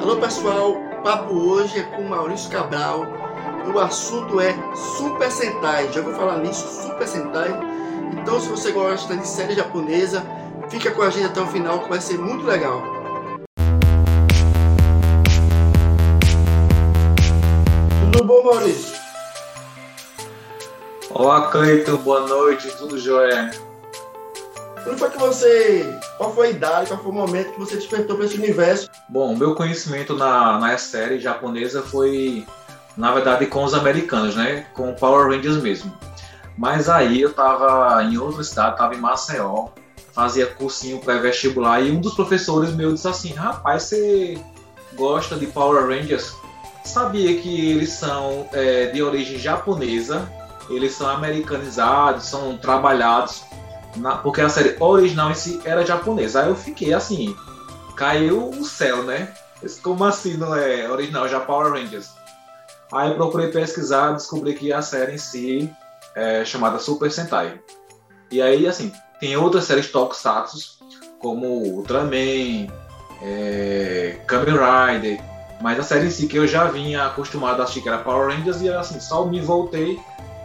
Alô pessoal, o papo hoje é com Maurício Cabral o assunto é Super Sentai. Já vou falar nisso, Super Sentai. Então, se você gosta de série japonesa, fica com a gente até o final que vai ser muito legal. Tudo bom, Maurício? Olá, Cleiton, boa noite, tudo jóia? Como foi que você. Qual foi a idade, qual foi o momento que você despertou para esse universo? Bom, meu conhecimento na, na série japonesa foi, na verdade, com os americanos, né? Com Power Rangers mesmo. Mas aí eu tava em outra cidade, tava em Maceió, fazia cursinho pré-vestibular e um dos professores meu disse assim: Rapaz, você gosta de Power Rangers? Sabia que eles são é, de origem japonesa, eles são americanizados, são trabalhados na, porque a série original em si era japonesa. Aí eu fiquei assim, caiu o céu, né? Como assim não é original, já Power Rangers? Aí eu procurei pesquisar, descobri que a série em si é chamada Super Sentai. E aí, assim, tem outras séries Tokusatsu, como Ultraman, é, Kamen Rider, mas a série em si que eu já vinha acostumado a assistir que era Power Rangers e assim, só me voltei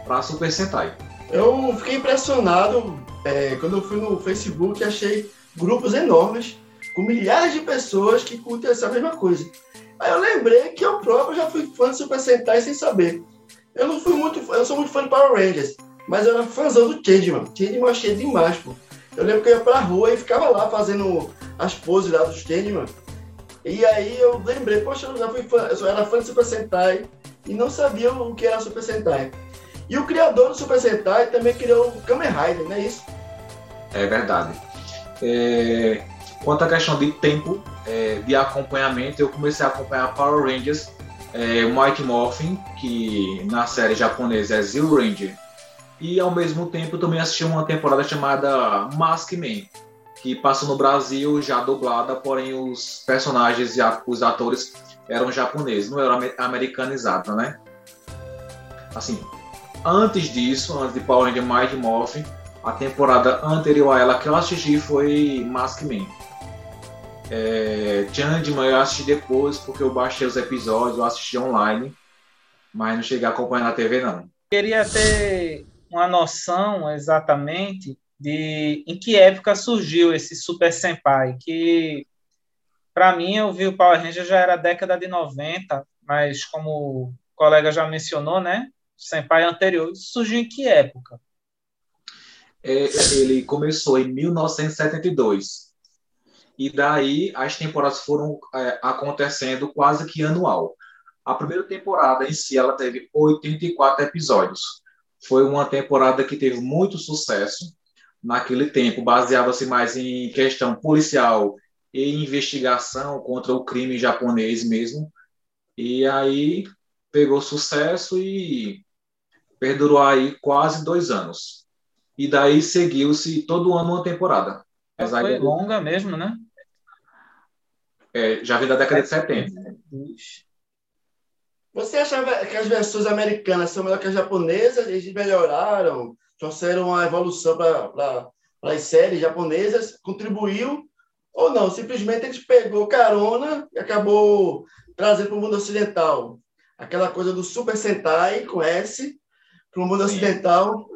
para Super Sentai. Eu fiquei impressionado é, quando eu fui no Facebook achei grupos enormes com milhares de pessoas que curtem essa mesma coisa. Aí eu lembrei que eu próprio já fui fã de Super Sentai sem saber. Eu não fui muito, eu sou muito fã de Power Rangers, mas eu era fãzão do Changeman. Changeman eu achei demais, pô. Eu lembro que eu ia pra rua e ficava lá fazendo as poses lá dos Changeman. E aí eu lembrei, poxa, eu já fui fã, eu era fã de Super Sentai e não sabia o que era Super Sentai. E o criador do Super Sentai também criou o Kamen Rider, não é isso? É verdade. É... Quanto à questão de tempo é, de acompanhamento, eu comecei a acompanhar Power Rangers, é, Mighty Morphin, que na série japonesa é Zero Ranger, e ao mesmo tempo também assisti uma temporada chamada Mask Man, que passou no Brasil já dublada, porém os personagens e os atores eram japoneses, não era americanizado, né? Assim, Antes disso, antes de Power Ranger Mighty Morphin, a temporada anterior a ela que eu assisti foi Maskman. É, Changeman eu assisti depois porque eu baixei os episódios, eu assisti online, mas não cheguei a acompanhar na TV não. Queria ter uma noção exatamente de em que época surgiu esse Super Senpai, que para mim eu vi o Power Ranger já era década de 90, mas como o colega já mencionou, né? Senpai anterior, surgiu em que época? É, ele começou em 1972. E daí as temporadas foram é, acontecendo quase que anual. A primeira temporada em si ela teve 84 episódios. Foi uma temporada que teve muito sucesso naquele tempo, baseava-se mais em questão policial e investigação contra o crime japonês mesmo. E aí pegou sucesso e perdurou aí quase dois anos. E daí seguiu-se todo ano uma temporada. Essa foi longa mesmo, né? É, já vem da década de 70. Você achava que as versões americanas são melhores que as japonesas? Eles melhoraram, trouxeram uma evolução para as séries japonesas, contribuiu ou não? Simplesmente a gente pegou carona e acabou trazendo para o mundo ocidental. Aquela coisa do Super Sentai com S, para o mundo ocidental.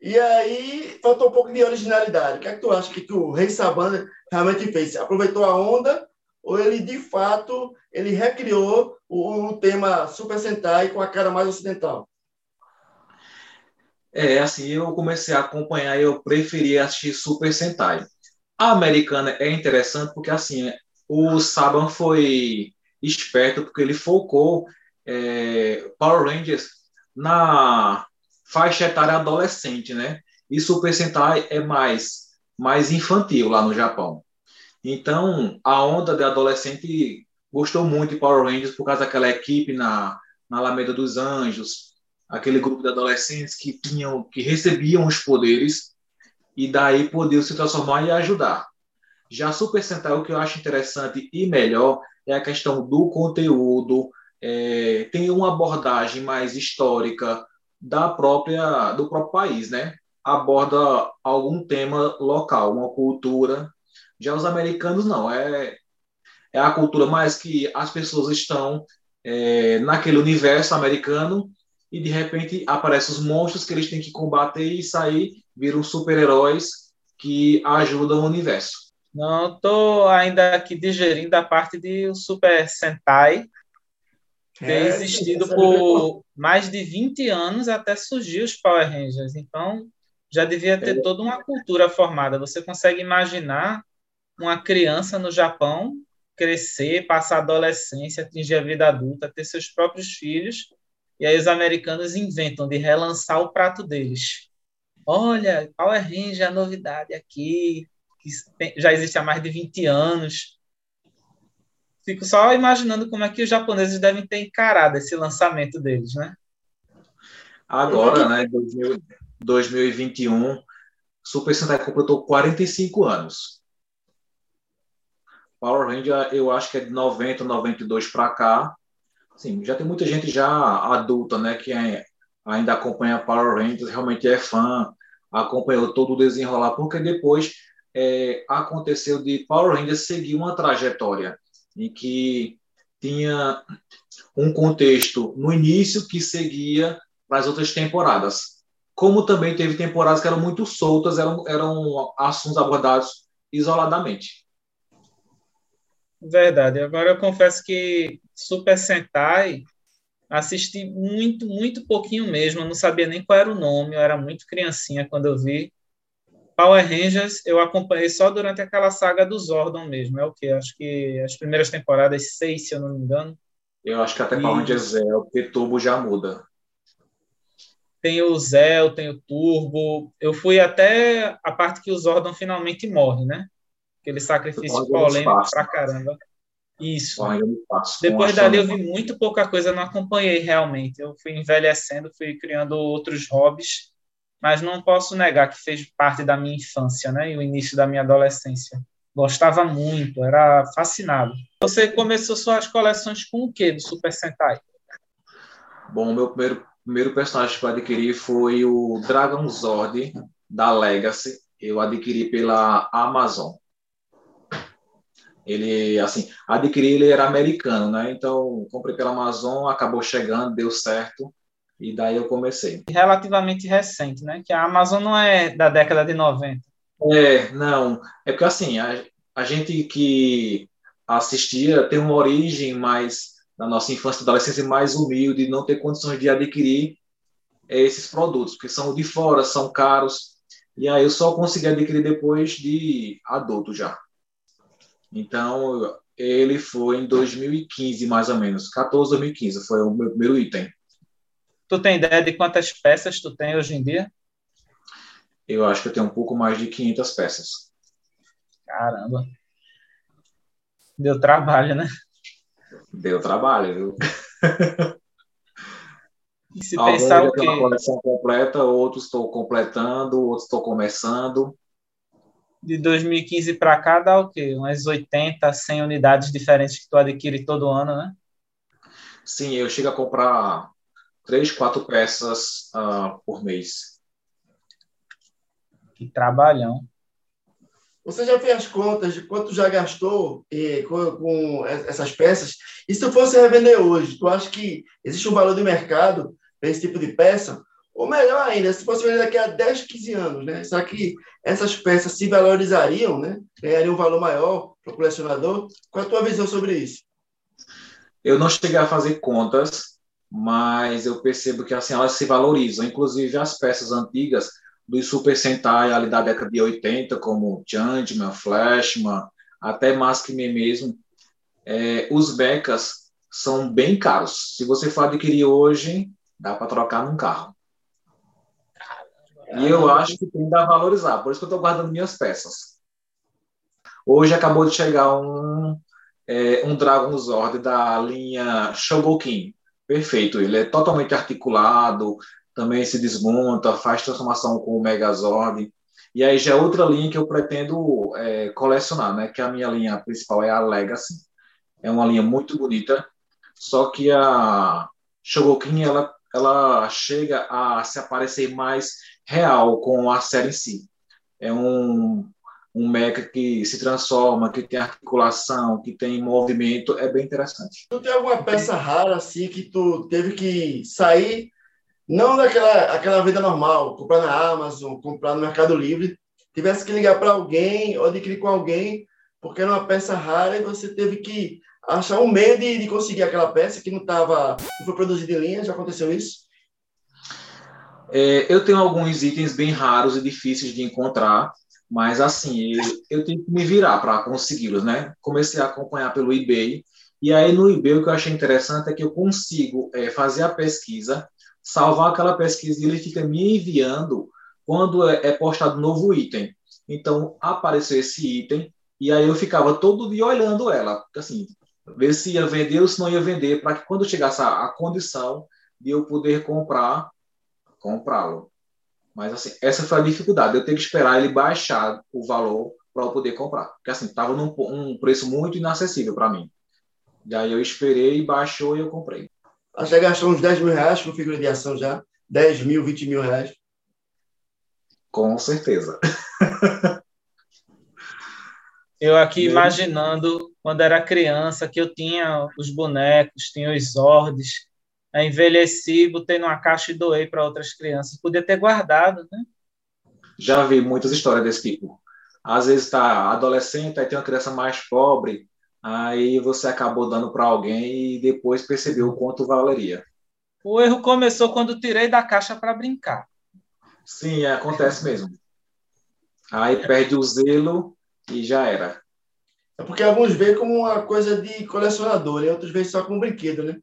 E aí faltou um pouco de originalidade. O que é que tu acha que, que o Rei Sabana realmente fez? Aproveitou a onda ou ele de fato ele recriou o, o tema Super Sentai com a cara mais ocidental? É, assim, eu comecei a acompanhar e eu preferi assistir Super Sentai. A americana é interessante porque, assim, o Saban foi esperto porque ele focou é, Power Rangers na faixa etária adolescente, né? E Super Sentai é mais, mais infantil lá no Japão. Então, a onda de adolescente gostou muito de Power Rangers por causa daquela equipe na, na Alameda dos Anjos, aquele grupo de adolescentes que tinham, que recebiam os poderes e daí podiam se transformar e ajudar. Já Super Sentai, o que eu acho interessante e melhor é a questão do conteúdo, é, tem uma abordagem mais histórica da própria do próprio país, né? Aborda algum tema local, uma cultura. Já os americanos não, é é a cultura mais que as pessoas estão é, naquele universo americano e de repente aparecem os monstros que eles têm que combater e sair, viram super-heróis que ajudam o universo. Não, estou ainda aqui digerindo a parte de Super Sentai, ter é, existido por mais de 20 anos até surgir os Power Rangers. Então, já devia ter é. toda uma cultura formada. Você consegue imaginar uma criança no Japão crescer, passar a adolescência, atingir a vida adulta, ter seus próprios filhos, e aí os americanos inventam de relançar o prato deles. Olha, Power Ranger, a novidade aqui, que já existe há mais de 20 anos. Fico só imaginando como é que os japoneses devem ter encarado esse lançamento deles, né? Agora, né, 2021, Super Sentai completou 45 anos. Power Ranger, eu acho que é de 90, 92 para cá. Sim, já tem muita gente já adulta, né, que é, ainda acompanha Power Rangers, realmente é fã, acompanhou todo o desenrolar, porque depois é, aconteceu de Power Rangers seguir uma trajetória em que tinha um contexto no início que seguia para as outras temporadas. Como também teve temporadas que eram muito soltas, eram, eram assuntos abordados isoladamente. Verdade. Agora eu confesso que Super Sentai assisti muito, muito pouquinho mesmo. Eu não sabia nem qual era o nome. Eu era muito criancinha quando eu vi. Power Rangers eu acompanhei só durante aquela saga do Zordon mesmo. É o que? Acho que as primeiras temporadas, seis, se eu não me engano. Eu acho que até e... Power Rangers é, porque Turbo já muda. Tem o Zell, tem o Turbo. Eu fui até a parte que o Zordon finalmente morre, né? Aquele sacrifício polêmico pra caramba. Isso. Depois dali eu vi muito pouca coisa, não acompanhei realmente. Eu fui envelhecendo, fui criando outros hobbies, mas não posso negar que fez parte da minha infância, né? E o início da minha adolescência. Gostava muito, era fascinado. Você começou suas coleções com o que do Super Sentai? Bom, meu primeiro, primeiro personagem que eu adquiri foi o Dragon Zord da Legacy. Eu adquiri pela Amazon ele assim adquiri ele era americano né então comprei pela Amazon acabou chegando deu certo e daí eu comecei. Relativamente recente né? Que a Amazon não é da década de 90 é não. É porque assim a, a gente que assistia tem uma origem mais na nossa infância e adolescência mais humilde não ter condições de adquirir esses produtos porque são de fora são caros. E aí eu só consegui adquirir depois de adulto já. Então, ele foi em 2015, mais ou menos. 14, 2015 foi o meu primeiro item. Tu tem ideia de quantas peças tu tem hoje em dia? Eu acho que eu tenho um pouco mais de 500 peças. Caramba. Deu trabalho, né? Deu trabalho, viu? E se Alguns pensar o quê? uma coleção completa, outros estou completando, outros estou começando de 2015 para cá dá o quê? Umas 80, 100 unidades diferentes que tu adquire todo ano, né? Sim, eu chego a comprar três, quatro peças uh, por mês. Que trabalhão. Você já fez as contas de quanto já gastou eh, com, com, essas peças? E se tu fosse revender hoje, tu acha que existe um valor de mercado para esse tipo de peça? Ou melhor ainda, se fosse vender daqui a 10, 15 anos, né? Será que essas peças se valorizariam, né? Ganhariam um valor maior para o colecionador? Qual é a tua visão sobre isso? Eu não cheguei a fazer contas, mas eu percebo que assim elas se valorizam. Inclusive as peças antigas do Super Sentai ali da década de 80, como Changeman, Flashman, até Maskman mesmo, é, os becas são bem caros. Se você for adquirir hoje, dá para trocar num carro. E eu acho que tem a valorizar, por isso que eu estou guardando minhas peças. Hoje acabou de chegar um, é, um Dragon Zord da linha Shogokin. Perfeito, ele é totalmente articulado, também se desmonta, faz transformação com o Megazord. E aí já é outra linha que eu pretendo é, colecionar, né? Que a minha linha principal é a Legacy. É uma linha muito bonita, só que a Shogokin ela, ela chega a se aparecer mais real com a série em si. É um um mecha que se transforma, que tem articulação, que tem movimento, é bem interessante. Tu tem alguma peça rara assim que tu teve que sair, não daquela aquela vida normal, comprar na Amazon, comprar no Mercado Livre, tivesse que ligar para alguém ou adquirir com alguém, porque era uma peça rara e você teve que achar um meio de, de conseguir aquela peça que não estava, não foi produzida em linha, já aconteceu isso? É, eu tenho alguns itens bem raros e difíceis de encontrar, mas assim, eu, eu que me virar para consegui-los, né? Comecei a acompanhar pelo eBay, e aí no eBay o que eu achei interessante é que eu consigo é, fazer a pesquisa, salvar aquela pesquisa e ele fica me enviando quando é, é postado novo item. Então, apareceu esse item, e aí eu ficava todo dia olhando ela, assim, ver se ia vender ou se não ia vender, para que quando chegasse a, a condição de eu poder comprar, comprá-lo. Mas assim, essa foi a dificuldade. Eu tenho que esperar ele baixar o valor para eu poder comprar. Porque assim, estava num um preço muito inacessível para mim. Daí eu esperei, baixou e eu comprei. Acho que gastou uns 10 mil reais com figura de ação já. 10 mil, 20 mil reais. Com certeza. eu aqui imaginando quando era criança que eu tinha os bonecos, tinha os Zords, envelheci, botei numa caixa e doei para outras crianças. Podia ter guardado, né? Já vi muitas histórias desse tipo. Às vezes está adolescente, aí tem uma criança mais pobre, aí você acabou dando para alguém e depois percebeu o quanto valeria. O erro começou quando tirei da caixa para brincar. Sim, acontece mesmo. Aí perde o zelo e já era. É porque alguns veem como uma coisa de colecionador, e outros veem só como brinquedo, né?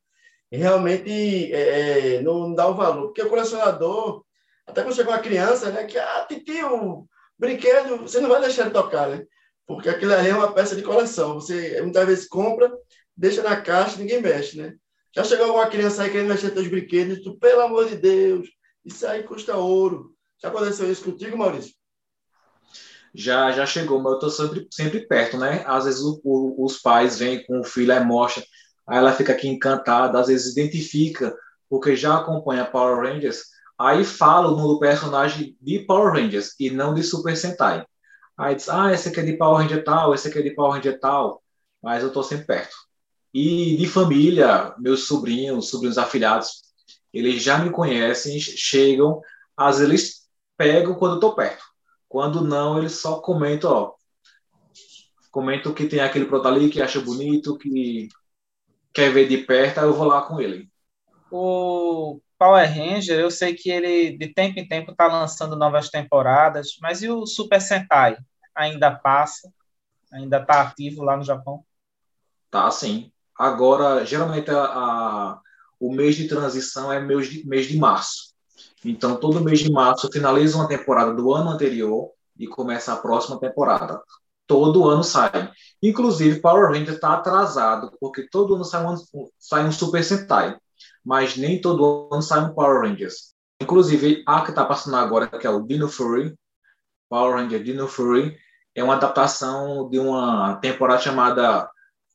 Realmente é, é, não dá o valor. Porque o colecionador, até quando chega uma criança, né, que, ah, tio, brinquedo, você não vai deixar ele tocar, né? Porque aquilo ali é uma peça de coleção. Você muitas vezes compra, deixa na caixa, ninguém mexe, né? Já chegou alguma criança aí querendo mexer teus brinquedos, tu, pelo amor de Deus, isso aí custa ouro. Já aconteceu isso contigo, Maurício? Já, já chegou, mas eu estou sempre, sempre perto, né? Às vezes o, o, os pais vêm com o filho e mostra aí ela fica aqui encantada, às vezes identifica, porque já acompanha Power Rangers, aí fala o nome do personagem de Power Rangers e não de Super Sentai. Aí diz, ah, esse aqui é de Power Ranger tal, esse aqui é de Power Ranger tal, mas eu estou sempre perto. E de família, meus sobrinhos, sobrinhos afilhados, eles já me conhecem, chegam, às vezes eles pegam quando eu estou perto. Quando não, eles só comentam, ó, comentam que tem aquele produto ali que acha bonito, que quer ver de perto, aí eu vou lá com ele. O Power Ranger, eu sei que ele de tempo em tempo está lançando novas temporadas, mas e o Super Sentai? Ainda passa? Ainda está ativo lá no Japão? Tá, sim. Agora, geralmente, a, a, o mês de transição é mês de, mês de março. Então, todo mês de março finaliza uma temporada do ano anterior e começa a próxima temporada todo ano sai. Inclusive, Power Ranger está atrasado, porque todo ano sai um, sai um Super Sentai, mas nem todo ano sai um Power Rangers. Inclusive, a que está passando agora, que é o Dino Fury, Power Ranger Dino Fury, é uma adaptação de uma temporada chamada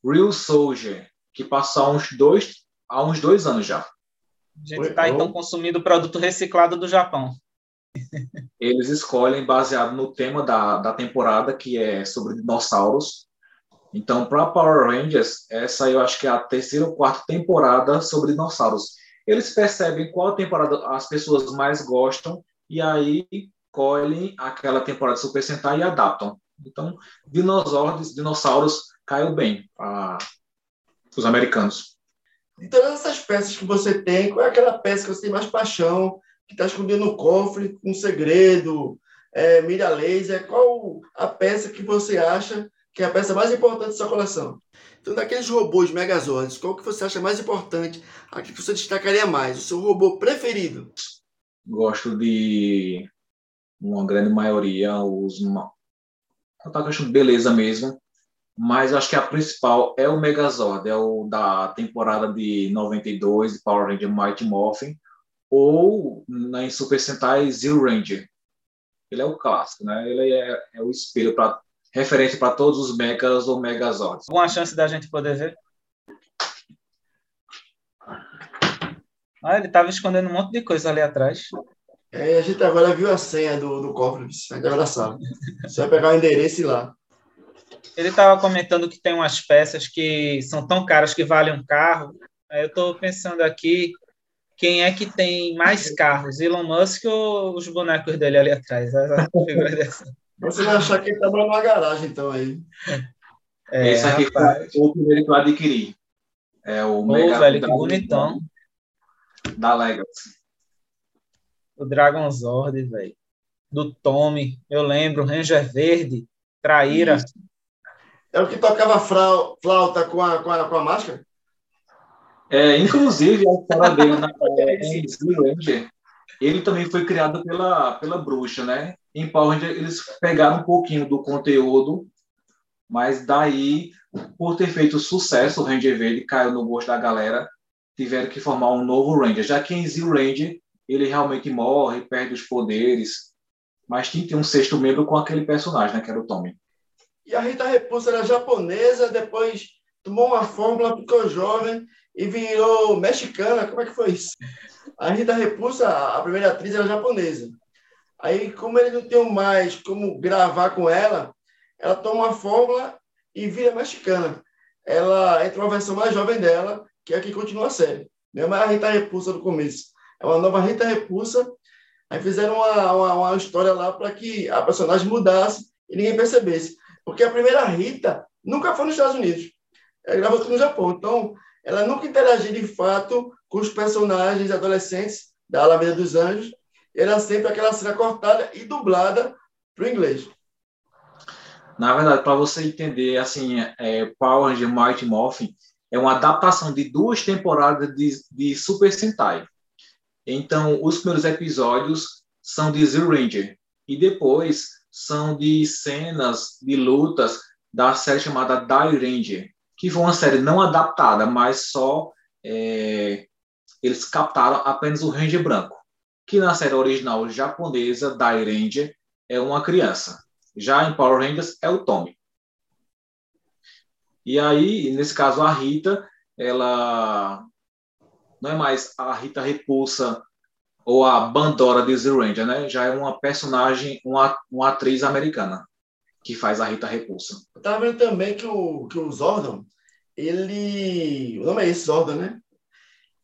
Real Soldier, que passou há uns dois, há uns dois anos já. A gente está, então, consumindo produto reciclado do Japão eles escolhem baseado no tema da, da temporada, que é sobre dinossauros. Então, para Power Rangers, essa eu acho que é a terceira ou quarta temporada sobre dinossauros. Eles percebem qual temporada as pessoas mais gostam e aí colhem aquela temporada Super Sentai e adaptam. Então, dinossauros, dinossauros caiu bem para os americanos. Todas essas peças que você tem, qual é aquela peça que você tem mais paixão, que está escondido no cofre, um segredo, é, mira laser, qual a peça que você acha que é a peça mais importante da sua coleção? Então, daqueles robôs Megazords, qual que você acha mais importante, aquele que você destacaria mais, o seu robô preferido? Gosto de uma grande maioria, os eu tava achando beleza mesmo, mas acho que a principal é o Megazord, é o da temporada de 92 de Power Ranger Mighty Morphin, ou na, em Super Sentai Zero Ranger. Ele é o clássico, né? Ele é, é o espelho para referente para todos os mechas ou megazords. Alguma chance da gente poder ver? Ah, ele estava escondendo um monte de coisa ali atrás. É, a gente agora viu a senha do, do cofre, agora sabe. Você vai pegar o endereço e ir lá. Ele estava comentando que tem umas peças que são tão caras que valem um carro. Aí eu estou pensando aqui, quem é que tem mais carros, Elon Musk ou os bonecos dele ali atrás? Você vai achar que ele trabalha numa garagem, então, aí. É, Esse aqui rapaz. foi o primeiro que eu adquiri. É o Mega velho, que bonitão. Da Legacy. O Dragon Zord, velho. Do Tommy, eu lembro, Ranger Verde, Traíra. Isso. É o que tocava flauta com a, com a, com a máscara? É, inclusive, a história dele na Ranger, ele também foi criado pela, pela bruxa, né? Em Power Ranger, eles pegaram um pouquinho do conteúdo, mas daí, por ter feito sucesso, o Ranger Verde caiu no gosto da galera, tiveram que formar um novo Ranger. Já que em Zero Ranger, ele realmente morre, perde os poderes, mas tinha que ter um sexto membro com aquele personagem, né? Que era o Tommy. E a Rita Repulsa era japonesa, depois tomou uma fórmula, ficou jovem e virou mexicana. Como é que foi isso? A Rita Repulsa, a primeira atriz, era japonesa. Aí, como ele não tem mais como gravar com ela, ela toma uma fórmula e vira mexicana. Ela entra uma versão mais jovem dela, que é a que continua a série. Não é a Rita Repulsa do começo. É uma nova Rita Repulsa. Aí fizeram uma, uma, uma história lá para que a personagem mudasse e ninguém percebesse. Porque a primeira Rita nunca foi nos Estados Unidos. Ela gravou tudo no Japão. Então, ela nunca interagia de fato com os personagens adolescentes da Alameda dos Anjos. Era sempre aquela cena cortada e dublada para o inglês. Na verdade, para você entender, assim, é, Power Ranger Mighty Morphin é uma adaptação de duas temporadas de, de Super Sentai. Então, os primeiros episódios são de Zero Ranger e depois são de cenas de lutas da série chamada Die Ranger, que foi uma série não adaptada, mas só é, eles captaram apenas o Ranger branco, que na série original japonesa Die Ranger é uma criança. Já em Power Rangers é o Tommy. E aí, nesse caso, a Rita, ela não é mais a Rita Repulsa ou a Bandora de Zero Ranger, né? Já é uma personagem, uma, uma atriz americana que faz a Rita Repulsa. Eu tava vendo também que o, que o Zordon, ele. O nome é esse, Zordon, né?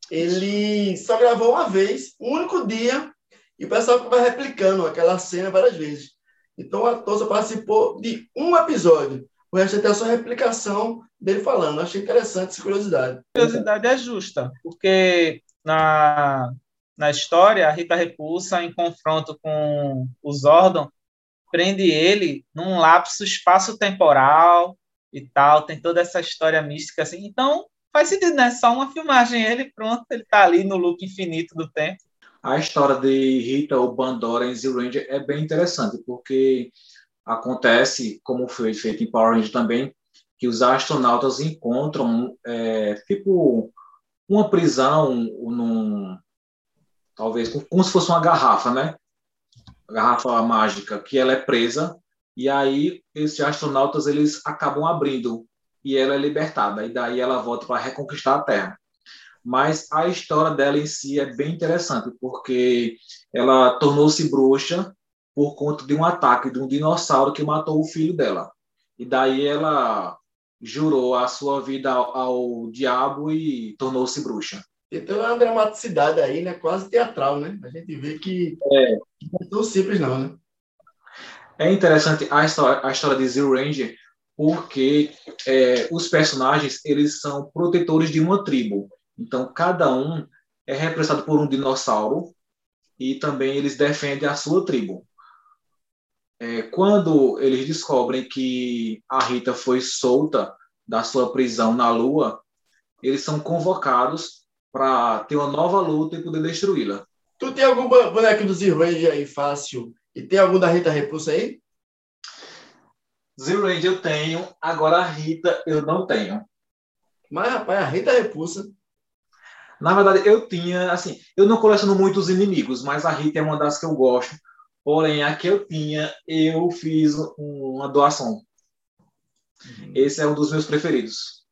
Ele só gravou uma vez, um único dia, e o pessoal vai replicando aquela cena várias vezes. Então o ator só participou de um episódio. O resto até a sua replicação dele falando. Achei interessante essa curiosidade. A curiosidade é justa, porque na, na história, a Rita Repulsa, em confronto com o Zordon, prende ele num lapso espaço-temporal e tal, tem toda essa história mística assim. Então, faz sentido, né? Só uma filmagem, ele pronto, ele tá ali no loop infinito do tempo. A história de Rita ou Bandora em Zero Ranger é bem interessante, porque acontece, como foi feito em Power Ranger também, que os astronautas encontram, é, tipo, uma prisão num, talvez como se fosse uma garrafa, né? Garrafa mágica, que ela é presa e aí esses astronautas eles acabam abrindo e ela é libertada e daí ela volta para reconquistar a Terra. Mas a história dela em si é bem interessante porque ela tornou-se bruxa por conta de um ataque de um dinossauro que matou o filho dela. E daí ela jurou a sua vida ao, ao diabo e tornou-se bruxa. Então é uma dramaticidade aí, né? Quase teatral, né? A gente vê que é. não é tão simples, não, né? É interessante a história, a história de Zero Ranger, porque é, os personagens eles são protetores de uma tribo. Então, cada um é representado por um dinossauro e também eles defendem a sua tribo. É, quando eles descobrem que a Rita foi solta da sua prisão na Lua, eles são convocados para ter uma nova luta e poder destruí-la. Tu tem algum boneco do Zero Ranger aí fácil? E tem algum da Rita Repulsa aí? Zero Ranger eu tenho, agora a Rita eu não tenho. Mas, rapaz, a Rita Repulsa. Na verdade, eu tinha, assim, eu não coleciono muitos inimigos, mas a Rita é uma das que eu gosto. Porém, a que eu tinha, eu fiz uma doação. Uhum. Esse é um dos meus preferidos.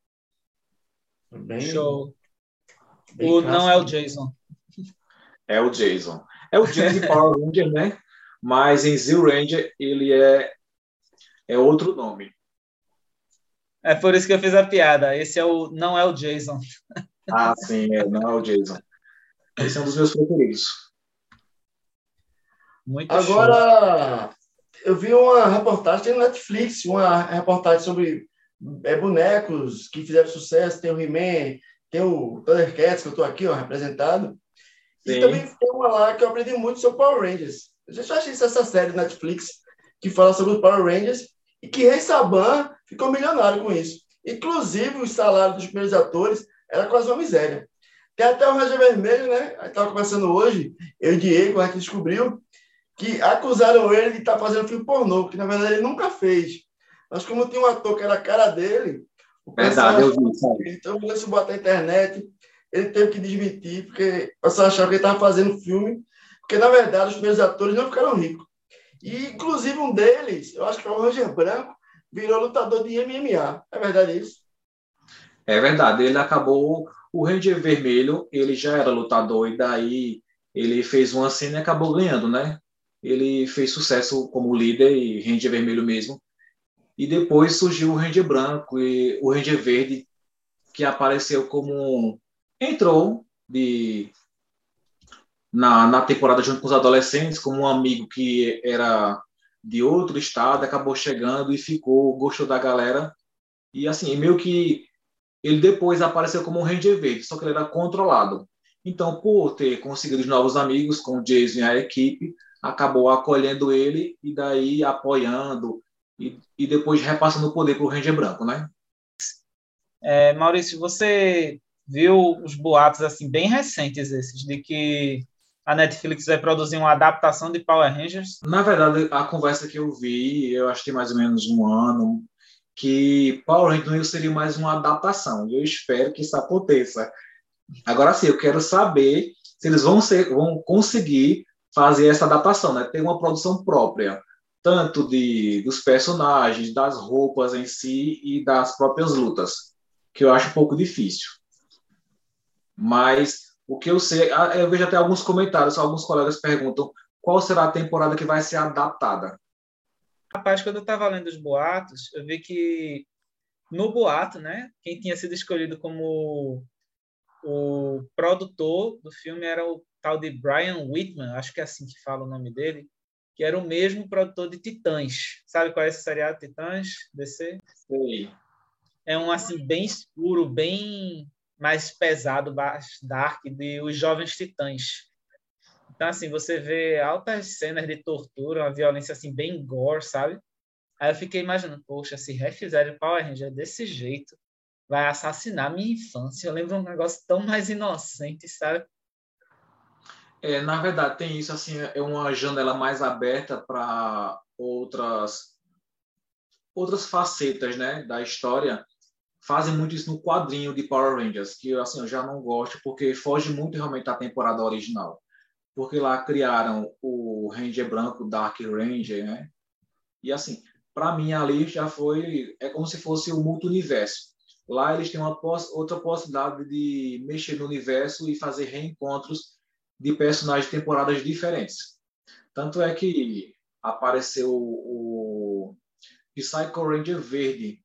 Bem, Show. O, não é o Jason. É o Jason. É o James Power Ranger, né? Mas em Zero Ranger ele é, é outro nome. É por isso que eu fiz a piada. Esse é o, não é o Jason. Ah, sim, é, não é o Jason. Esse é um dos meus preferidos. Muito Agora, show. eu vi uma reportagem no Netflix, uma reportagem sobre é, bonecos que fizeram sucesso. Tem o He-Man, tem o Thundercats, que eu estou aqui ó, representado. Sim. E também tem uma lá que eu aprendi muito sobre Power Rangers. Eu já achei essa série na Netflix que fala sobre os Power Rangers e que Rei Saban ficou milionário com isso. Inclusive, o salário dos primeiros atores era quase uma miséria. Tem até o Raja Vermelho, né? A gente estava conversando hoje, eu e Diego, a gente descobriu que acusaram ele de estar tá fazendo filme pornô, que na verdade ele nunca fez. Mas como tinha um ator que era a cara dele, o Verdade, eu vi, sabe? Então, se botar na internet, ele teve que desmentir, porque o pessoal achava que ele estava fazendo filme, porque na verdade os primeiros atores não ficaram ricos. E, inclusive, um deles, eu acho que é o Roger Branco, virou lutador de MMA. É verdade isso? É verdade. Ele acabou. O Ranger Vermelho, ele já era lutador, e daí ele fez uma cena e acabou ganhando, né? Ele fez sucesso como líder e Ranger Vermelho mesmo. E depois surgiu o Ranger Branco e o Ranger Verde, que apareceu como. entrou de na, na temporada junto com os adolescentes, como um amigo que era de outro estado, acabou chegando e ficou, gostou da galera. E assim, meio que ele depois apareceu como um Ranger Verde, só que ele era controlado. Então, por ter conseguido novos amigos com o Jason e a equipe, acabou acolhendo ele e daí apoiando e, e depois repassando o poder para o Ranger Branco, né? É, Maurício, você viu os boatos assim bem recentes esses de que a Netflix vai produzir uma adaptação de Power Rangers? Na verdade, a conversa que eu vi, eu acho que mais ou menos um ano, que Power Rangers seria mais uma adaptação. E eu espero que isso aconteça. Agora sim, eu quero saber se eles vão, ser, vão conseguir fazer essa adaptação, né? ter uma produção própria, tanto de, dos personagens, das roupas em si e das próprias lutas, que eu acho um pouco difícil. Mas o que eu sei, ah, eu vejo até alguns comentários, alguns colegas perguntam qual será a temporada que vai ser adaptada. Rapaz, quando eu estava lendo os boatos, eu vi que no boato, né, quem tinha sido escolhido como o produtor do filme era o tal de Brian Whitman, acho que é assim que fala o nome dele, que era o mesmo produtor de Titãs. Sabe qual é esse seriado Titãs? DC? Sim. É um assim bem escuro, bem mais pesado, mais dark de Os Jovens Titãs. Então, assim, você vê altas cenas de tortura, uma violência, assim, bem gore, sabe? Aí eu fiquei imaginando, poxa, se refizerem Power Ranger desse jeito, vai assassinar minha infância. Eu lembro um negócio tão mais inocente, sabe? É, na verdade, tem isso, assim, é uma janela mais aberta para outras outras facetas, né, da história fazem muito isso no quadrinho de Power Rangers, que assim, eu já não gosto, porque foge muito realmente da temporada original. Porque lá criaram o Ranger branco, Dark Ranger, né? E assim, para mim ali já foi. É como se fosse o multiverso. Lá eles têm uma outra possibilidade de mexer no universo e fazer reencontros de personagens de temporadas diferentes. Tanto é que apareceu o Psycho Ranger Verde,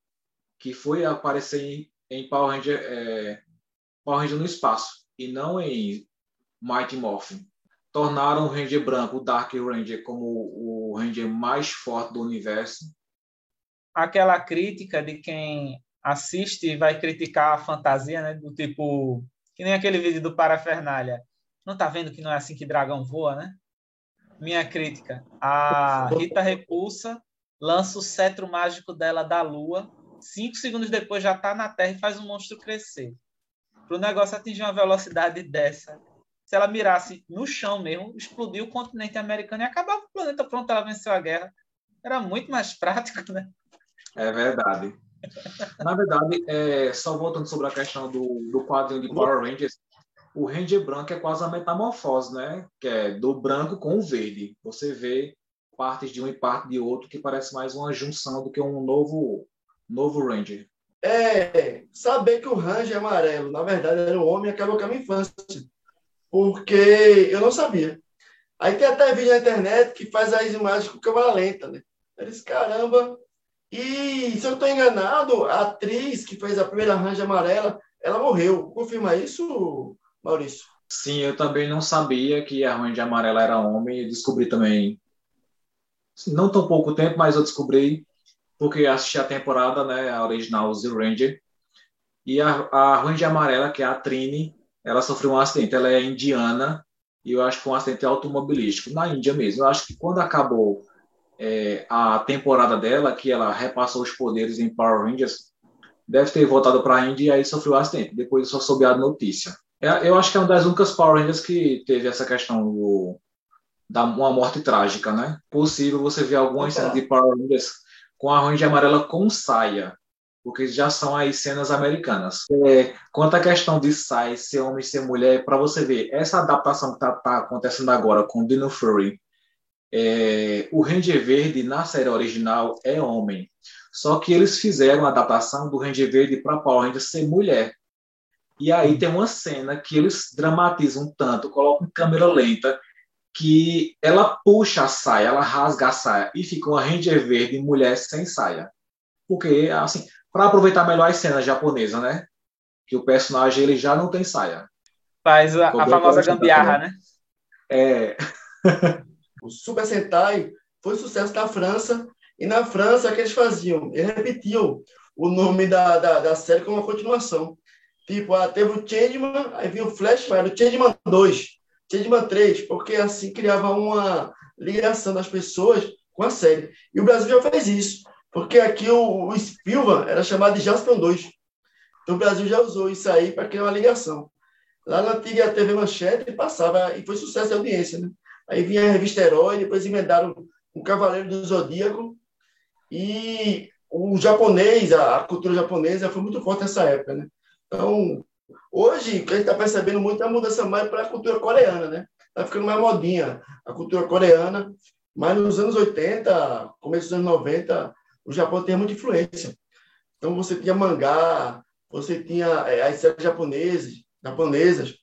que foi aparecer em, em Power, Ranger, é, Power Ranger no espaço e não em Mighty Morphin. Tornaram o Ranger branco, o Dark Ranger, como o Ranger mais forte do universo. Aquela crítica de quem assiste e vai criticar a fantasia, né? Do tipo, que nem aquele vídeo do Parafernália. Não tá vendo que não é assim que dragão voa, né? Minha crítica. A Rita Repulsa lança o cetro mágico dela da lua cinco segundos depois já está na Terra e faz o monstro crescer. Para o negócio atingir uma velocidade dessa, se ela mirasse no chão mesmo, explodir o continente americano e acabava o planeta. Pronto, ela venceu a guerra. Era muito mais prático, né? É verdade. Na verdade, é, só voltando sobre a questão do, do quadrinho de Power Rangers, o Ranger branco é quase a metamorfose, né? Que é do branco com o verde. Você vê partes de um e parte de outro que parece mais uma junção do que um novo novo Ranger? É, saber que o Ranger amarelo, na verdade, era um homem, acabou com a minha infância. Porque eu não sabia. Aí tem até vídeo na internet que faz as imagens com câmera lenta, né? Eu disse, caramba. E se eu estou enganado, a atriz que fez a primeira Ranger Amarela, ela morreu. Confirma isso, Maurício? Sim, eu também não sabia que a Ranger Amarela era homem. Eu descobri também, não tão pouco tempo, mas eu descobri porque assisti a temporada, né, a original Zero Ranger. E a, a Ranger Amarela, que é a Trini, ela sofreu um acidente. Ela é indiana e eu acho que foi um acidente automobilístico, na Índia mesmo. Eu acho que quando acabou é, a temporada dela, que ela repassou os poderes em Power Rangers, deve ter voltado para a Índia e aí sofreu um acidente. Depois eu só soube a notícia. É, eu acho que é uma das únicas Power Rangers que teve essa questão do, da uma morte trágica, né? Possível você ver algumas cenas de Power Rangers com a Ranger amarela com saia porque já são aí cenas americanas. É, quanto à questão de saia, ser homem ser mulher, para você ver, essa adaptação que está tá acontecendo agora com Dino Fury, é, o Ranger Verde na série original é homem. Só que eles fizeram a adaptação do Ranger Verde para Power Ranger ser mulher. E aí tem uma cena que eles dramatizam tanto, colocam em câmera lenta, que ela puxa a saia, ela rasga a saia e fica uma Ranger Verde mulher sem saia. Porque, assim, para aproveitar melhor as cenas japonesas, né? Que o personagem ele já não tem saia. Faz a, a famosa gambiarra, né? É. o Super Sentai foi sucesso na França, e na França, o que eles faziam? Eles repetiam o nome da, da, da série como uma continuação. Tipo, ah, teve o Changeman, aí vinha o Flash, era o Changeman 2, Changeman 3, porque assim criava uma ligação das pessoas com a série. E o Brasil já fez isso. Porque aqui o, o era chamado de Jaspion 2. Então o Brasil já usou isso aí para criar uma ligação. Lá na antiga TV Manchete passava, e foi sucesso de audiência, né? Aí vinha a revista Herói, depois emendaram o Cavaleiro do Zodíaco. E o japonês, a, cultura japonesa foi muito forte nessa época, né? Então, hoje, o que a gente está percebendo muito é a mudança mais para a cultura coreana, né? Está ficando mais modinha a cultura coreana. Mas nos anos 80, começo dos anos 90, o Japão tinha muita influência. Então você tinha mangá, você tinha é, as séries japonesas, japonesas.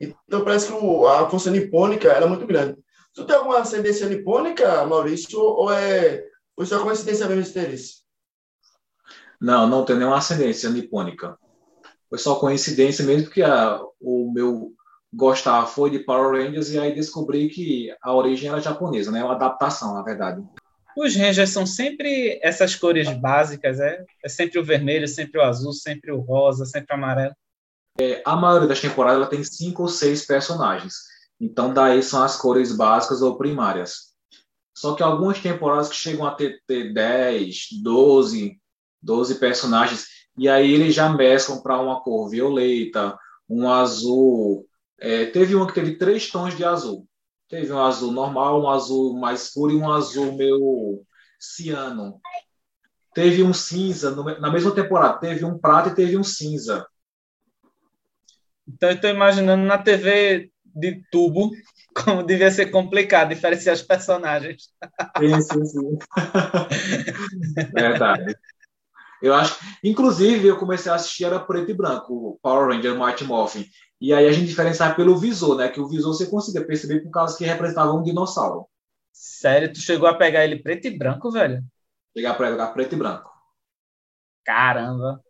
Então parece que o, a força nipônica era muito grande. Tu tem alguma ascendência nipônica, Maurício, ou é foi só coincidência mesmo de interesse? Não, não tem nenhuma ascendência nipônica. Foi só coincidência mesmo que a, o meu gostar foi de Power Rangers e aí descobri que a origem era japonesa, né? Uma adaptação, na verdade. Os Rangers são sempre essas cores básicas, é? É sempre o vermelho, sempre o azul, sempre o rosa, sempre o amarelo. É, a maioria das temporadas ela tem cinco ou seis personagens. Então, daí são as cores básicas ou primárias. Só que algumas temporadas que chegam a ter, ter 10, 12, 12 personagens, e aí eles já mesclam para uma cor violeta, um azul. É, teve uma que teve três tons de azul. Teve um azul normal, um azul mais escuro e um azul meio ciano. Teve um cinza, na mesma temporada, teve um prata e teve um cinza. Então, eu estou imaginando na TV de tubo como devia ser complicado diferenciar os personagens. Sim, sim, sim. Verdade. Eu acho, inclusive, eu comecei a assistir era preto e branco, Power Ranger Mighty Morphin. E aí a gente diferenciava pelo visor, né? Que o visor você conseguia perceber por causa que representava um dinossauro. Sério, tu chegou a pegar ele preto e branco, velho? Chegar para pegar preto e branco. Caramba.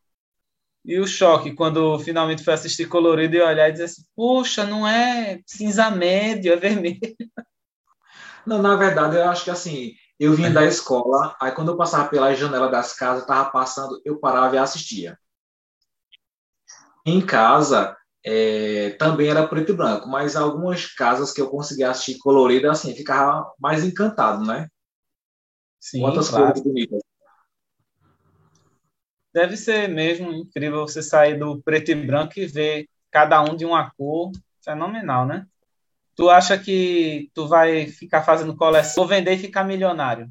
E o choque quando finalmente foi assistir colorido e olhar e dizer assim, poxa, não é cinza médio, é vermelho. Não, na verdade, eu acho que assim, eu vim da escola, aí quando eu passava pela janela das casas, tava passando, eu parava e assistia. Em casa, é, também era preto e branco, mas algumas casas que eu conseguia assistir colorida, assim, ficava mais encantado, né? Sim, Quantas claro. cores bonitas. Deve ser mesmo incrível você sair do preto e branco e ver cada um de uma cor fenomenal, né? Tu acha que tu vai ficar fazendo coleção ou vender e ficar milionário?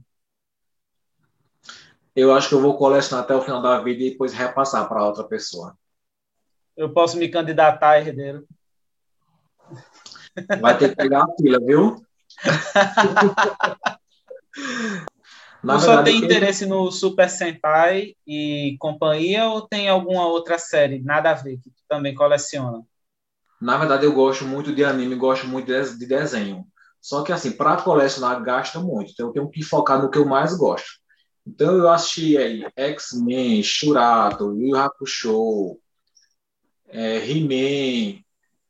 Eu acho que eu vou colecionar até o final da vida e depois repassar para outra pessoa eu posso me candidatar a herdeiro. Vai ter que pegar a fila, viu? Na tu só tem interesse no Super Sentai e companhia ou tem alguma outra série, nada a ver, que tu também coleciona? Na verdade, eu gosto muito de anime, gosto muito de desenho. Só que, assim, para colecionar, gasta muito. Então, eu tenho que focar no que eu mais gosto. Então, eu assisti aí X-Men, Shurato, Yu Hakusho, é, He-Man,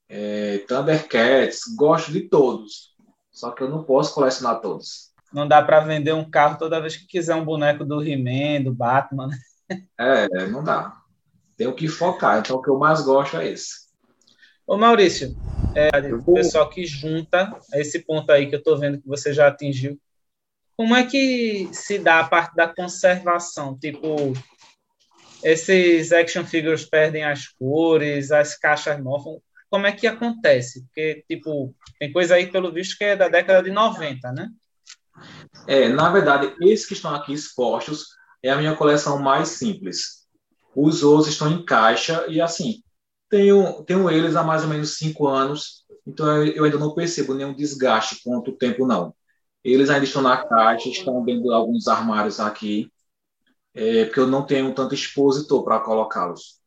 é, Thundercats. Gosto de todos. Só que eu não posso colecionar todos. Não dá para vender um carro toda vez que quiser um boneco do He-Man, do Batman. Né? É, não dá. Tenho que focar. Então, o que eu mais gosto é esse. Ô, Maurício, é, o pessoal que junta esse ponto aí que eu estou vendo que você já atingiu, como é que se dá a parte da conservação? Tipo, esses action figures perdem as cores, as caixas mofam. Como é que acontece? Porque, tipo, tem coisa aí, pelo visto, que é da década de 90, né? É, na verdade, esses que estão aqui expostos é a minha coleção mais simples. Os outros estão em caixa e, assim, tenho, tenho eles há mais ou menos cinco anos, então eu ainda não percebo nenhum desgaste quanto tempo, não. Eles ainda estão na caixa, estão dentro de alguns armários aqui, é, porque eu não tenho tanto expositor para colocá-los.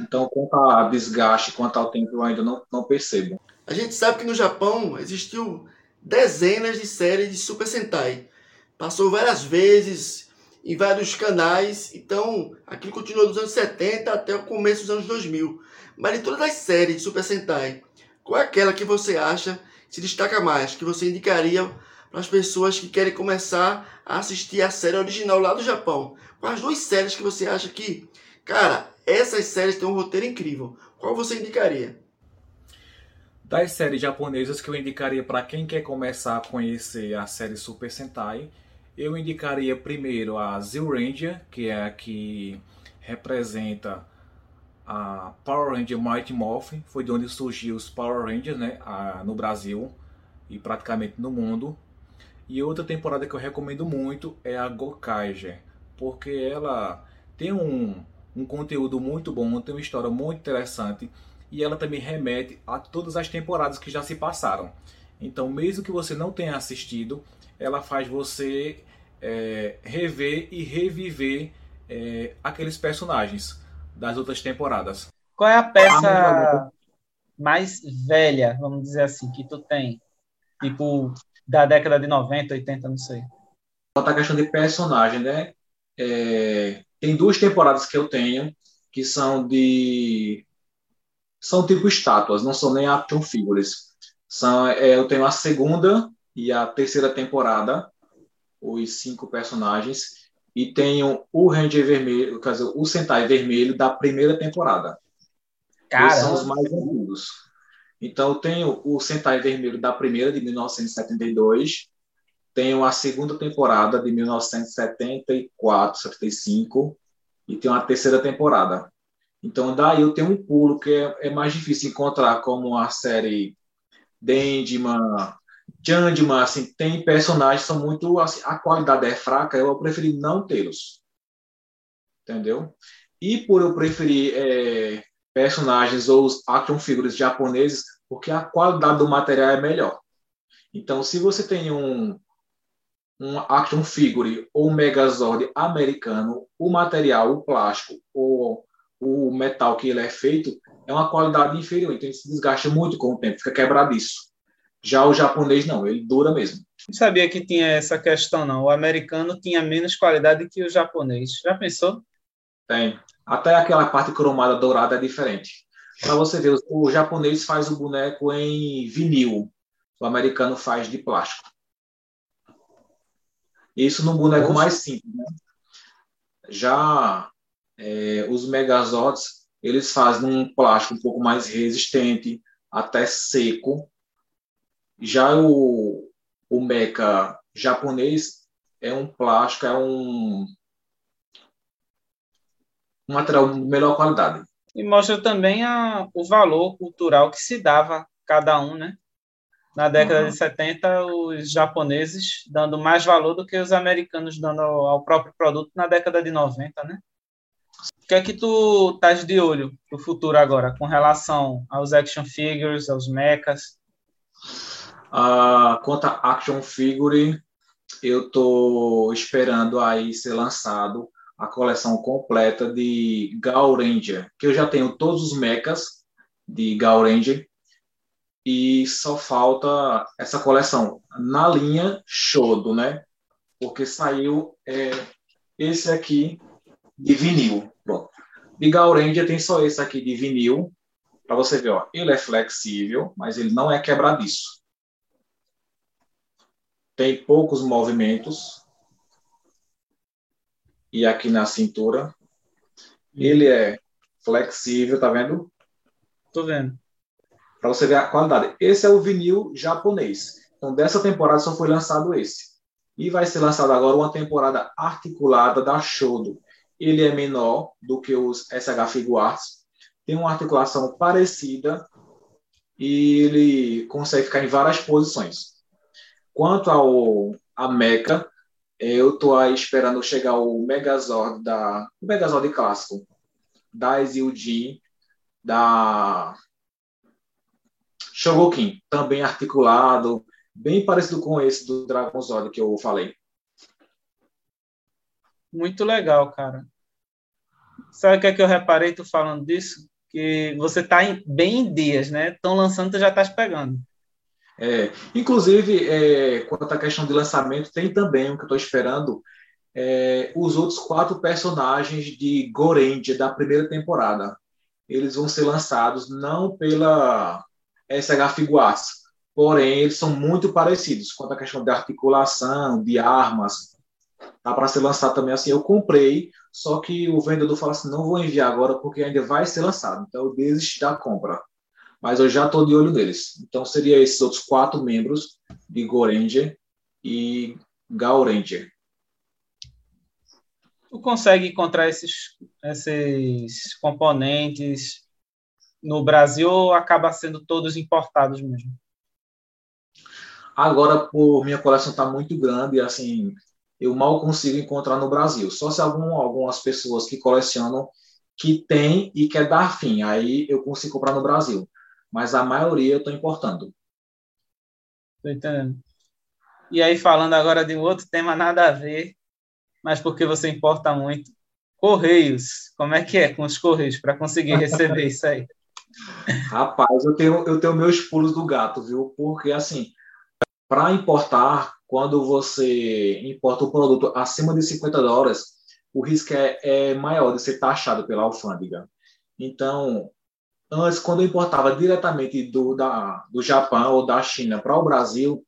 Então, quanto a desgaste, quanto ao tempo, eu ainda não, não percebo. A gente sabe que no Japão existiu dezenas de séries de Super Sentai. Passou várias vezes em vários canais, então aquilo continuou dos anos 70 até o começo dos anos 2000. De todas as séries de Super Sentai, qual é aquela que você acha se destaca mais, que você indicaria para as pessoas que querem começar a assistir a série original lá do Japão? Quais duas séries que você acha que, cara, essas séries têm um roteiro incrível? Qual você indicaria? Das séries japonesas que eu indicaria para quem quer começar a conhecer a série Super Sentai, eu indicaria primeiro a Zil Ranger, que é a que representa a Power Ranger Mighty Morphin, foi de onde surgiu os Power Rangers né, a, no Brasil e praticamente no mundo. E outra temporada que eu recomendo muito é a Gokaiger, porque ela tem um, um conteúdo muito bom, tem uma história muito interessante e ela também remete a todas as temporadas que já se passaram. Então, mesmo que você não tenha assistido, ela faz você é, rever e reviver é, aqueles personagens das outras temporadas. Qual é a peça mais velha, vamos dizer assim, que tu tem? Tipo, da década de 90, 80, não sei. A questão de personagem, né? É, tem duas temporadas que eu tenho que são de são tipo estátuas, não são nem action figures. São, é, eu tenho a segunda e a terceira temporada, os cinco personagens, e tenho o Ranger Vermelho, quer dizer, o Sentai Vermelho da primeira temporada. Caramba. são os mais antigos. Então, eu tenho o Sentai Vermelho da primeira, de 1972, tenho a segunda temporada de 1974, 75, e tenho a terceira temporada. Então, daí eu tenho um pulo que é, é mais difícil encontrar, como a série Dendman, Jandman, assim, tem personagens que são muito. Assim, a qualidade é fraca, eu preferi não tê-los. Entendeu? E por eu preferir é, personagens ou os action figures japoneses, porque a qualidade do material é melhor. Então, se você tem um, um action figure ou um megazord americano, o material, o plástico ou o metal que ele é feito é uma qualidade inferior, então ele se desgasta muito com o tempo, fica quebradiço. Já o japonês não, ele dura mesmo. Não sabia que tinha essa questão, não. O americano tinha menos qualidade que o japonês. Já pensou? Tem. Até aquela parte cromada dourada é diferente. Para você ver, o japonês faz o boneco em vinil, o americano faz de plástico. Isso no boneco Poxa. mais simples. Né? Já é, os Megazords, eles fazem um plástico um pouco mais resistente, até seco, já o, o mecha japonês é um plástico, é um, um material de melhor qualidade. E mostra também a, o valor cultural que se dava cada um, né? Na década uhum. de 70, os japoneses dando mais valor do que os americanos dando ao, ao próprio produto na década de 90, né? O que é que tu estás de olho no futuro agora, com relação aos action figures, aos mechas? Uh, quanto a Action Figure, eu estou esperando aí ser lançado a coleção completa de Gal Ranger, que eu já tenho todos os mechas de Gal Ranger, e só falta essa coleção na linha Shodo, né? Porque saiu é, esse aqui de vinil. Pronto. De Ranger tem só esse aqui de vinil. Para você ver, ó, ele é flexível, mas ele não é quebradiço. Tem poucos movimentos. E aqui na cintura. Ele é flexível, tá vendo? Tô vendo para você ver a qualidade. Esse é o vinil japonês. Então, dessa temporada só foi lançado esse. E vai ser lançado agora uma temporada articulada da Shodo. Ele é menor do que os SH Figuarts, tem uma articulação parecida e ele consegue ficar em várias posições. Quanto ao a Mecha, eu estou esperando chegar o Megazord da o Megazord clássico da Exildin da Shogokin, também articulado, bem parecido com esse do Dragon Zord que eu falei. Muito legal, cara. Sabe o que é que eu reparei tu falando disso? Que você tá em, bem em dias, né? Estão lançando, tu já estás pegando. É, inclusive, é, quanto à questão de lançamento, tem também o que eu estou esperando, é, os outros quatro personagens de Gorendia da primeira temporada. Eles vão ser lançados não pela SH Figuarts. Porém, eles são muito parecidos quanto à questão de articulação, de armas. Tá para ser lançado também assim. Eu comprei, só que o vendedor falou assim: não vou enviar agora porque ainda vai ser lançado. Então, eu desisti da compra. Mas eu já estou de olho neles. Então, seria esses outros quatro membros de Goranger e Gauranger. Tu consegue encontrar esses, esses componentes no Brasil ou acaba sendo todos importados mesmo? Agora, por minha coleção está muito grande, assim, eu mal consigo encontrar no Brasil. Só se algum, algumas pessoas que colecionam que tem e quer dar fim, aí eu consigo comprar no Brasil. Mas a maioria eu estou importando. Estou entendendo. E aí, falando agora de um outro tema nada a ver, mas porque você importa muito. Correios, como é que é com os Correios para conseguir receber isso aí? Rapaz, eu tenho, eu tenho meus pulos do gato, viu? Porque, assim, para importar, quando você importa um produto acima de 50 dólares, o risco é, é maior de ser taxado pela alfândega. Então, antes, quando importava diretamente do, da, do Japão ou da China para o Brasil,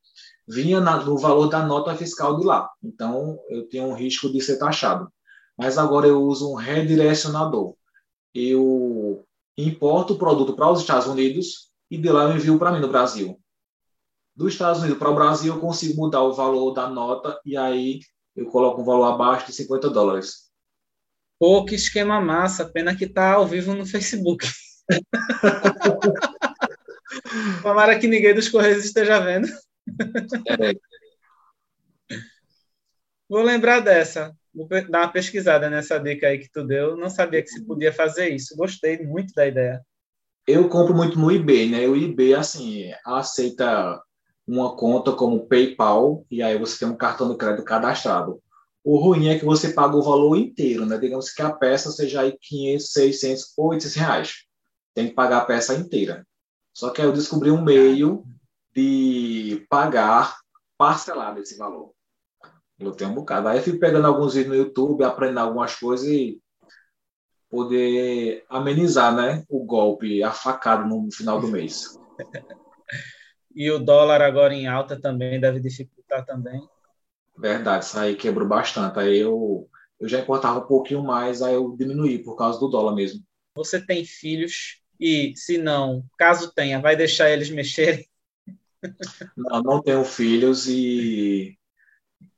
vinha na, no valor da nota fiscal de lá. Então, eu tenho um risco de ser taxado. Mas agora eu uso um redirecionador. Eu importo o produto para os Estados Unidos e de lá eu envio para mim no Brasil. Dos Estados Unidos para o Brasil, eu consigo mudar o valor da nota e aí eu coloco um valor abaixo de 50 dólares. Pô, que esquema massa. Pena que tá ao vivo no Facebook. Tomara que ninguém dos Correios esteja vendo. É. Vou lembrar dessa. Vou dar uma pesquisada nessa dica aí que tu deu. Não sabia que se podia fazer isso. Gostei muito da ideia. Eu compro muito no eBay, né? O eBay, assim, aceita uma conta como PayPal e aí você tem um cartão de crédito cadastrado. O ruim é que você paga o valor inteiro, né? Digamos que a peça seja aí 500, 600, 800 reais. Tem que pagar a peça inteira. Só que aí eu descobri um meio de pagar parcelado esse valor. Eu tenho um bocado. Aí eu fico pegando alguns vídeos no YouTube, aprendendo algumas coisas e poder amenizar, né, o golpe, a facada no final do mês. e o dólar agora em alta também deve dificultar também. Verdade, isso aí quebrou bastante. Aí eu, eu já importava um pouquinho mais, aí eu diminuí por causa do dólar mesmo. Você tem filhos e, se não, caso tenha, vai deixar eles mexerem? Não, não tenho filhos e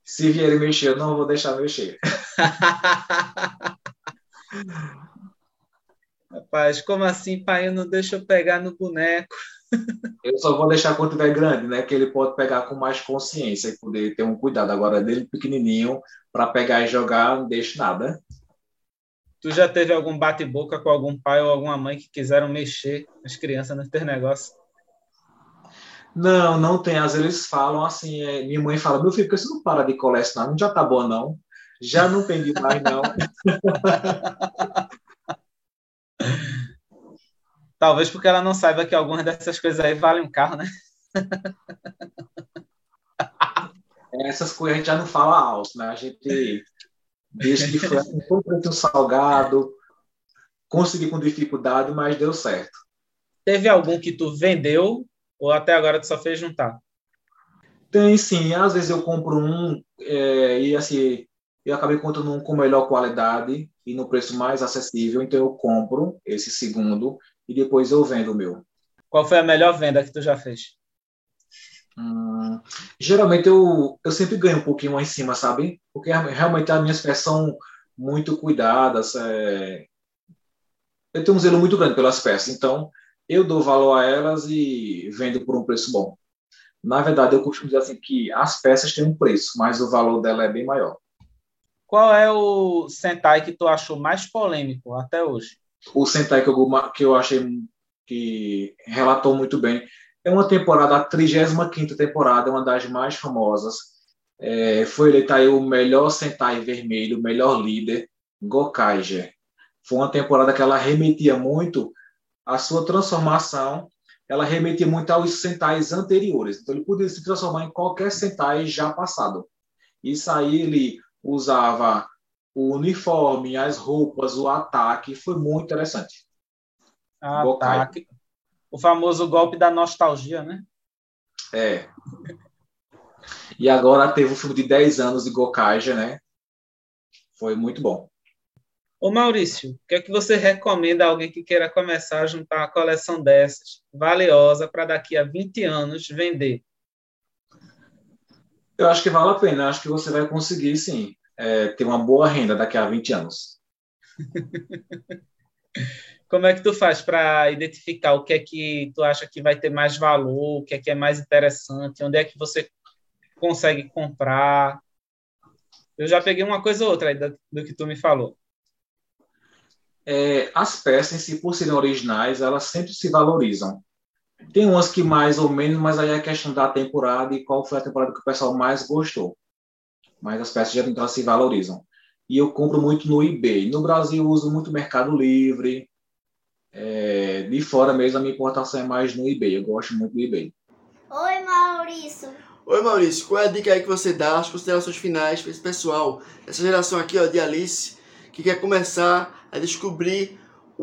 se vierem mexer, eu não vou deixar mexer. Rapaz, como assim, pai? Eu não deixa eu pegar no boneco. Eu só vou deixar quando tiver grande, né? Que ele pode pegar com mais consciência e poder ter um cuidado. Agora, dele pequenininho, para pegar e jogar, não deixo nada. Tu já teve algum bate-boca com algum pai ou alguma mãe que quiseram mexer as crianças teu negócio? Não, não tem. Às vezes eles falam assim, é, minha mãe fala, meu filho, por que você não para de colecionar? Não já tá bom, não. Já não tem mais, não. Talvez porque ela não saiba que algumas dessas coisas aí valem um carro, né? Essas coisas a gente já não fala alto, né? A gente deixa de foi um salgado, consegui com dificuldade, mas deu certo. Teve algum que tu vendeu ou até agora tu só fez juntar? Tem sim, às vezes eu compro um é, e assim eu acabei encontrando um com melhor qualidade e no preço mais acessível, então eu compro esse segundo e depois eu vendo o meu. Qual foi a melhor venda que tu já fez? Hum, geralmente eu, eu sempre ganho um pouquinho mais em cima, sabe? Porque realmente as minhas peças são muito cuidadas. É... Eu tenho um zelo muito grande pelas peças, então eu dou valor a elas e vendo por um preço bom. Na verdade, eu costumo dizer assim que as peças têm um preço, mas o valor dela é bem maior. Qual é o Sentai que tu achou mais polêmico até hoje? O Sentai que eu, que eu achei que relatou muito bem é uma temporada, a 35 temporada, uma das mais famosas. É, foi eleita aí o melhor Sentai vermelho, o melhor líder, Gokaiger. Foi uma temporada que ela remetia muito à sua transformação, ela remetia muito aos Sentais anteriores. Então ele podia se transformar em qualquer Sentai já passado. Isso aí ele usava o uniforme, as roupas, o ataque, foi muito interessante. Ataque o famoso golpe da nostalgia, né? É. E agora teve o um filme de 10 anos de Gokaja, né? Foi muito bom. Ô Maurício, o que é que você recomenda a alguém que queira começar a juntar uma coleção dessas, valiosa, para daqui a 20 anos vender? Eu acho que vale a pena. Eu acho que você vai conseguir, sim, é, ter uma boa renda daqui a 20 anos. como é que tu faz para identificar o que é que tu acha que vai ter mais valor, o que é que é mais interessante, onde é que você consegue comprar? Eu já peguei uma coisa ou outra do, do que tu me falou. É, as peças em si, por serem originais, elas sempre se valorizam. Tem umas que mais ou menos, mas aí é questão da temporada e qual foi a temporada que o pessoal mais gostou. Mas as peças já então, se valorizam. E eu compro muito no eBay. No Brasil, eu uso muito Mercado Livre, é, de fora mesmo, a minha importação é mais no eBay. Eu gosto muito do eBay. Oi, Maurício. Oi, Maurício. Qual é a dica aí que você dá, as considerações finais para esse pessoal, essa geração aqui ó, de Alice, que quer começar a descobrir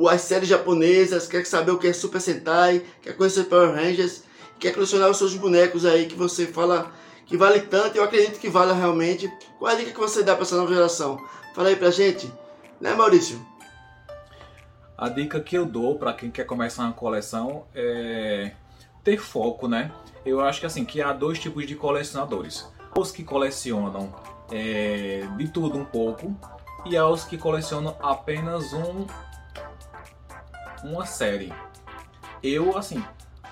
as séries japonesas, quer saber o que é Super Sentai, quer conhecer Power Rangers, quer colecionar os seus bonecos aí que você fala que vale tanto, eu acredito que vale realmente. Qual é a dica que você dá para essa nova geração? Fala aí pra gente, né, Maurício? A dica que eu dou para quem quer começar uma coleção é ter foco, né? Eu acho que assim que há dois tipos de colecionadores: os que colecionam é, de tudo um pouco e há os que colecionam apenas um uma série. Eu assim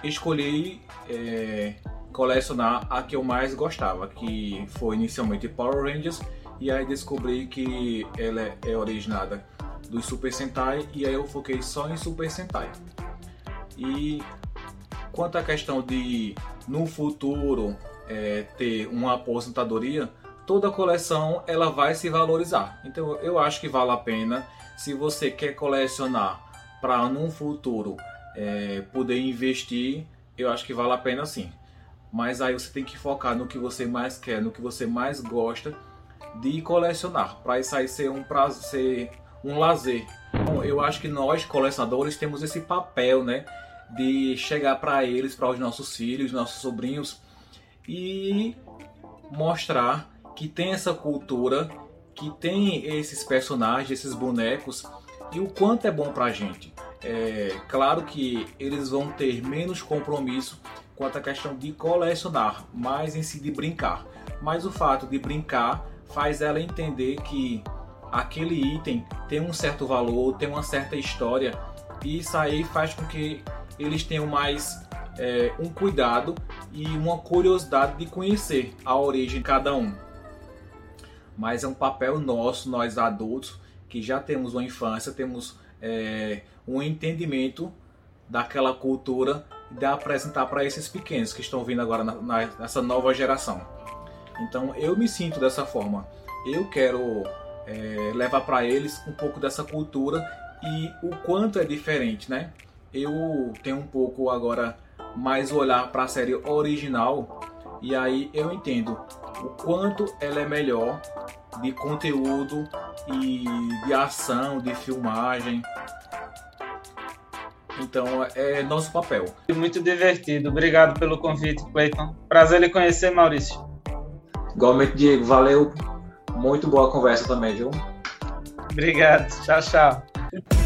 escolhi é, colecionar a que eu mais gostava, que foi inicialmente Power Rangers e aí descobri que ela é originada do Super Sentai e aí eu foquei só em Super Sentai. E quanto à questão de no futuro é, ter uma aposentadoria, toda coleção ela vai se valorizar. Então eu acho que vale a pena se você quer colecionar para num futuro é, poder investir, eu acho que vale a pena sim. Mas aí você tem que focar no que você mais quer, no que você mais gosta de colecionar, para isso aí ser um prazer, um lazer. Bom, eu acho que nós, colecionadores, temos esse papel, né? De chegar para eles, para os nossos filhos, nossos sobrinhos e mostrar que tem essa cultura, que tem esses personagens, esses bonecos e o quanto é bom para a gente. É claro que eles vão ter menos compromisso quanto à questão de colecionar, mais em si de brincar. Mas o fato de brincar faz ela entender que aquele item tem um certo valor, tem uma certa história, e isso aí faz com que eles tenham mais é, um cuidado e uma curiosidade de conhecer a origem de cada um. Mas é um papel nosso, nós adultos, que já temos uma infância, temos é, um entendimento daquela cultura de apresentar para esses pequenos que estão vindo agora na, nessa nova geração. Então eu me sinto dessa forma. Eu quero é, levar para eles um pouco dessa cultura e o quanto é diferente, né? eu tenho um pouco agora mais olhar para a série original e aí eu entendo o quanto ela é melhor de conteúdo e de ação, de filmagem. Então é nosso papel. Muito divertido. Obrigado pelo convite, Cleiton. Prazer lhe conhecer, Maurício. Igualmente, Diego. Valeu. Muito boa conversa também, viu? Obrigado. Tchau, tchau.